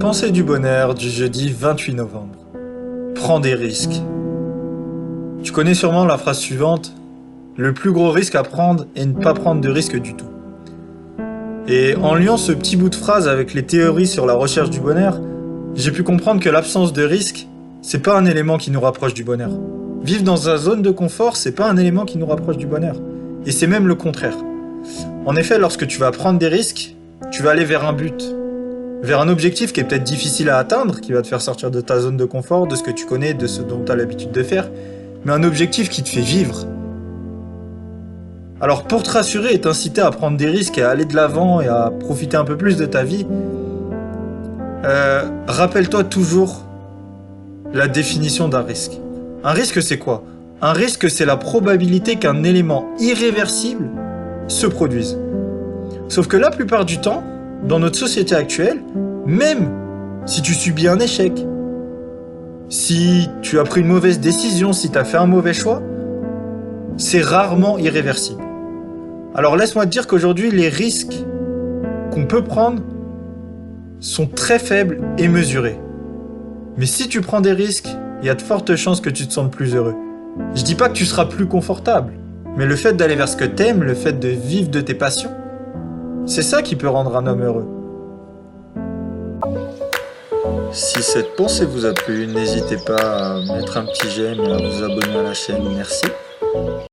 Pensée du bonheur du jeudi 28 novembre. Prends des risques. Tu connais sûrement la phrase suivante Le plus gros risque à prendre est ne pas prendre de risque du tout. Et en liant ce petit bout de phrase avec les théories sur la recherche du bonheur, j'ai pu comprendre que l'absence de risque, c'est pas un élément qui nous rapproche du bonheur. Vivre dans une zone de confort, c'est pas un élément qui nous rapproche du bonheur. Et c'est même le contraire. En effet, lorsque tu vas prendre des risques, tu vas aller vers un but, vers un objectif qui est peut-être difficile à atteindre, qui va te faire sortir de ta zone de confort, de ce que tu connais, de ce dont tu as l'habitude de faire, mais un objectif qui te fait vivre. Alors pour te rassurer et t'inciter à prendre des risques et à aller de l'avant et à profiter un peu plus de ta vie, euh, rappelle-toi toujours la définition d'un risque. Un risque c'est quoi? Un risque c'est la probabilité qu'un élément irréversible se produise. Sauf que la plupart du temps, dans notre société actuelle, même si tu subis un échec, si tu as pris une mauvaise décision, si tu as fait un mauvais choix, c'est rarement irréversible. Alors laisse-moi te dire qu'aujourd'hui, les risques qu'on peut prendre sont très faibles et mesurés. Mais si tu prends des risques, il y a de fortes chances que tu te sentes plus heureux. Je dis pas que tu seras plus confortable, mais le fait d'aller vers ce que t'aimes, le fait de vivre de tes passions, c'est ça qui peut rendre un homme heureux. Si cette pensée vous a plu, n'hésitez pas à mettre un petit j'aime et à vous abonner à la chaîne. Merci.